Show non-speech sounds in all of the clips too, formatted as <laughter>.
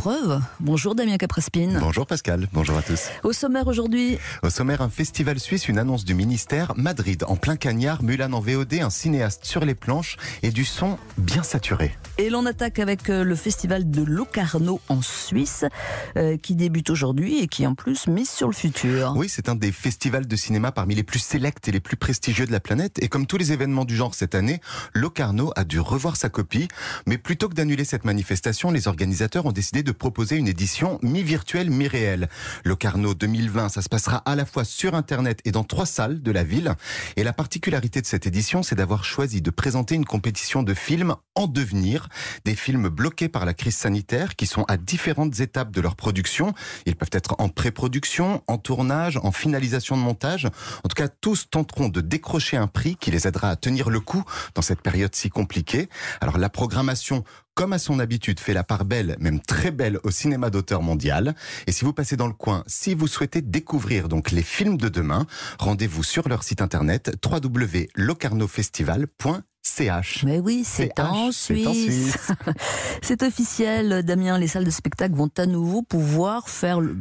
preuve. Bonjour Damien Caprespine. Bonjour Pascal, bonjour à tous. Au sommaire aujourd'hui. Au sommaire, un festival suisse, une annonce du ministère. Madrid, en plein cagnard, Mulan en VOD, un cinéaste sur les planches et du son bien saturé. Et l'on attaque avec euh, le festival de Locarno en Suisse, euh, qui débute aujourd'hui et qui en plus mise sur le futur. Oui, c'est un des festivals de cinéma parmi les plus sélects et les plus prestigieux de la planète. Et comme tous les événements du genre cette année, Locarno a dû revoir sa copie. Mais plutôt que d'annuler cette manifestation, les organisateurs ont décidé de proposer une édition mi-virtuelle, mi-réelle. Locarno 2020, ça se passera à la fois sur Internet et dans trois salles de la ville. Et la particularité de cette édition, c'est d'avoir choisi de présenter une compétition de films en devenir des films bloqués par la crise sanitaire qui sont à différentes étapes de leur production. Ils peuvent être en pré-production, en tournage, en finalisation de montage. En tout cas, tous tenteront de décrocher un prix qui les aidera à tenir le coup dans cette période si compliquée. Alors la programmation comme à son habitude, fait la part belle, même très belle, au cinéma d'auteur mondial. Et si vous passez dans le coin, si vous souhaitez découvrir les films de demain, rendez-vous sur leur site internet www.locarnofestival.fr CH. Mais oui, c'est en Suisse. <laughs> C'est officiel, Damien, les salles de spectacle vont à nouveau pouvoir faire le,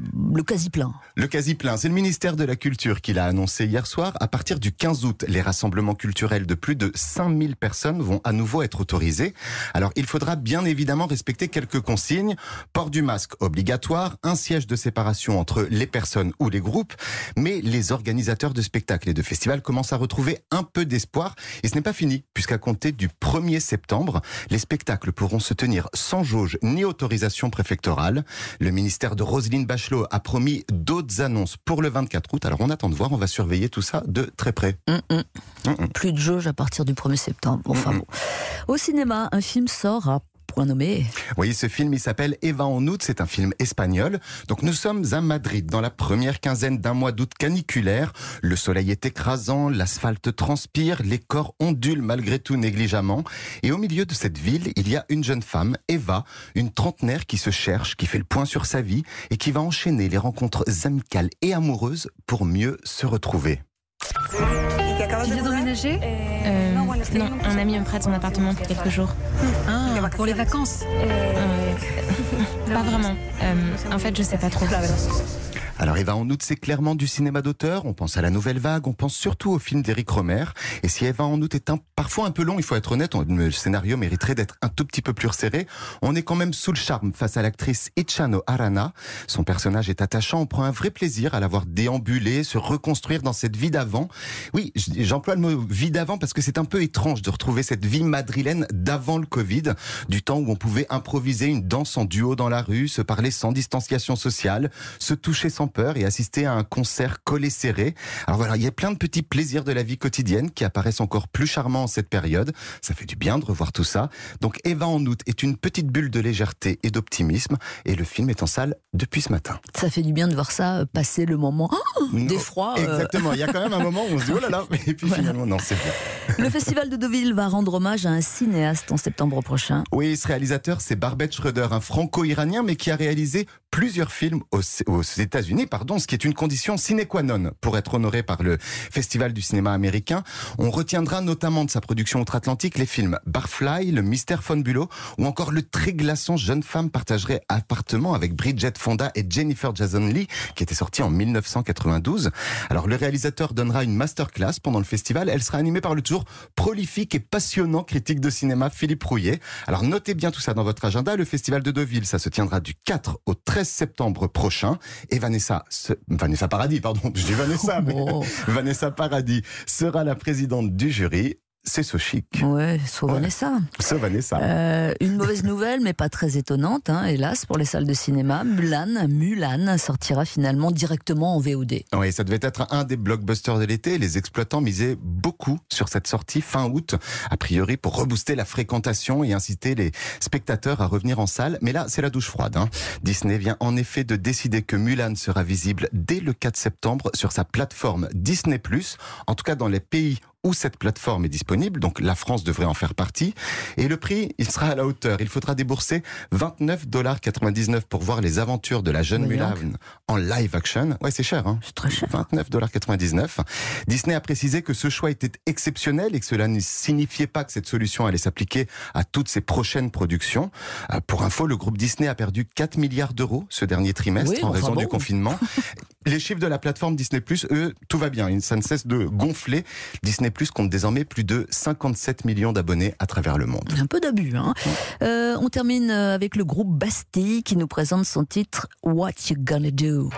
quasi-plein. Le quasi-plein, c'est le ministère de la Culture qui l'a annoncé hier soir. À partir du 15 août, les rassemblements culturels de plus de 5000 personnes vont à nouveau être autorisés. Alors, il faudra bien évidemment respecter quelques consignes. Port du masque obligatoire, un siège de séparation entre les personnes ou les groupes. Mais les organisateurs de spectacles et de festivals commencent à retrouver un peu d'espoir. Et ce n'est pas fini, puisque à compter du 1er septembre. Les spectacles pourront se tenir sans jauge ni autorisation préfectorale. Le ministère de Roselyne Bachelot a promis d'autres annonces pour le 24 août. Alors on attend de voir, on va surveiller tout ça de très près. Hum, hum. Hum, Plus de jauge à partir du 1er septembre. Enfin bon. Au cinéma, un film sort à point nommé. Oui, ce film, il s'appelle Eva en août. C'est un film espagnol. Donc nous sommes à Madrid dans la première quinzaine d'un mois d'août caniculaire. Le soleil est écrasant, l'asphalte transpire, les corps ondulent malgré tout négligemment. Et au milieu de cette ville, il y a une jeune femme, Eva, une trentenaire qui se cherche, qui fait le point sur sa vie et qui va enchaîner les rencontres amicales et amoureuses pour mieux se retrouver. Tu viens d'emménager euh, Non, un ami me prête son appartement pour quelques jours. Ah, pour les vacances euh, Pas vraiment. Euh, en fait, je sais pas trop. Alors Eva en août, c'est clairement du cinéma d'auteur. On pense à la nouvelle vague, on pense surtout au film d'Éric Romer. Et si Eva en août est un, parfois un peu long, il faut être honnête, le scénario mériterait d'être un tout petit peu plus resserré. On est quand même sous le charme face à l'actrice Ichano Arana. Son personnage est attachant, on prend un vrai plaisir à la voir déambuler, se reconstruire dans cette vie d'avant. Oui, j'emploie le mot vie d'avant parce que c'est un peu étrange de retrouver cette vie madrilène d'avant le Covid, du temps où on pouvait improviser une danse en duo dans la rue, se parler sans distanciation sociale, se toucher sans peur et assister à un concert collé serré. Alors voilà, il y a plein de petits plaisirs de la vie quotidienne qui apparaissent encore plus charmants en cette période. Ça fait du bien de revoir tout ça. Donc Eva en août est une petite bulle de légèreté et d'optimisme et le film est en salle depuis ce matin. Ça fait du bien de voir ça euh, passer le moment oh, d'effroi. Euh. Exactement, il y a quand même un moment où on se dit oh là là, <laughs> et puis finalement non, c'est bien. Le festival de Deauville va rendre hommage à un cinéaste en septembre prochain. Oui, ce réalisateur, c'est Barbet Schroeder, un franco-iranien, mais qui a réalisé plusieurs films aux, États-Unis, pardon, ce qui est une condition sine qua non pour être honoré par le Festival du cinéma américain. On retiendra notamment de sa production outre-Atlantique les films Barfly, Le Mystère Bulow ou encore Le très glaçant Jeune femme partagerait appartement avec Bridget Fonda et Jennifer Jason Lee, qui était sorti en 1992. Alors le réalisateur donnera une masterclass pendant le festival. Elle sera animée par le toujours prolifique et passionnant critique de cinéma Philippe Rouillet. Alors notez bien tout ça dans votre agenda. Le festival de Deauville, ça se tiendra du 4 au 13 septembre prochain. Et Vanessa, Vanessa Paradis, pardon, <laughs> je dis Vanessa, mais oh. Vanessa Paradis sera la présidente du jury c'est so chic. Ouais, Vanessa. So Vanessa. Euh, une mauvaise nouvelle, mais pas très étonnante, hein, hélas, pour les salles de cinéma. Mulan, Mulan sortira finalement directement en VOD. Oui, ça devait être un des blockbusters de l'été. Les exploitants misaient beaucoup sur cette sortie fin août, a priori pour rebooster la fréquentation et inciter les spectateurs à revenir en salle. Mais là, c'est la douche froide. Hein. Disney vient en effet de décider que Mulan sera visible dès le 4 septembre sur sa plateforme Disney+. En tout cas, dans les pays où cette plateforme est disponible. Donc la France devrait en faire partie. Et le prix, il sera à la hauteur. Il faudra débourser 29,99$ pour voir les aventures de la jeune Mulan en live action. Ouais, c'est cher. Hein c'est très cher. 29,99$. Disney a précisé que ce choix était exceptionnel et que cela ne signifiait pas que cette solution allait s'appliquer à toutes ses prochaines productions. Euh, pour info, le groupe Disney a perdu 4 milliards d'euros ce dernier trimestre en raison du confinement. <laughs> Les chiffres de la plateforme Disney Plus, eux, tout va bien. Ça ne cesse de gonfler. Disney Plus compte désormais plus de 57 millions d'abonnés à travers le monde. Un peu d'abus. Hein. Euh, on termine avec le groupe Bastille qui nous présente son titre What You Gonna Do?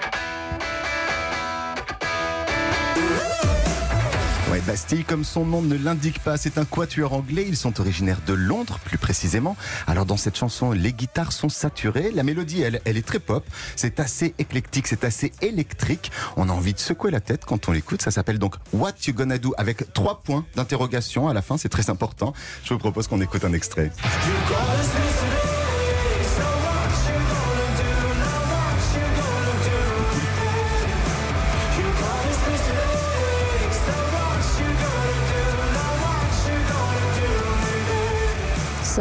Bastille, comme son nom ne l'indique pas, c'est un quatuor anglais. Ils sont originaires de Londres, plus précisément. Alors, dans cette chanson, les guitares sont saturées. La mélodie, elle, elle est très pop. C'est assez éclectique, c'est assez électrique. On a envie de secouer la tête quand on l'écoute. Ça s'appelle donc What You Gonna Do avec trois points d'interrogation à la fin. C'est très important. Je vous propose qu'on écoute un extrait.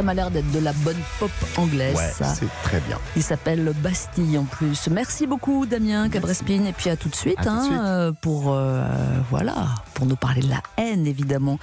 Ça m'a l'air d'être de la bonne pop anglaise. Ouais, c'est très bien. Il s'appelle Bastille en plus. Merci beaucoup Damien Cabrespine et puis à tout de suite, à tout de hein, suite. pour euh, voilà pour nous parler de la haine évidemment.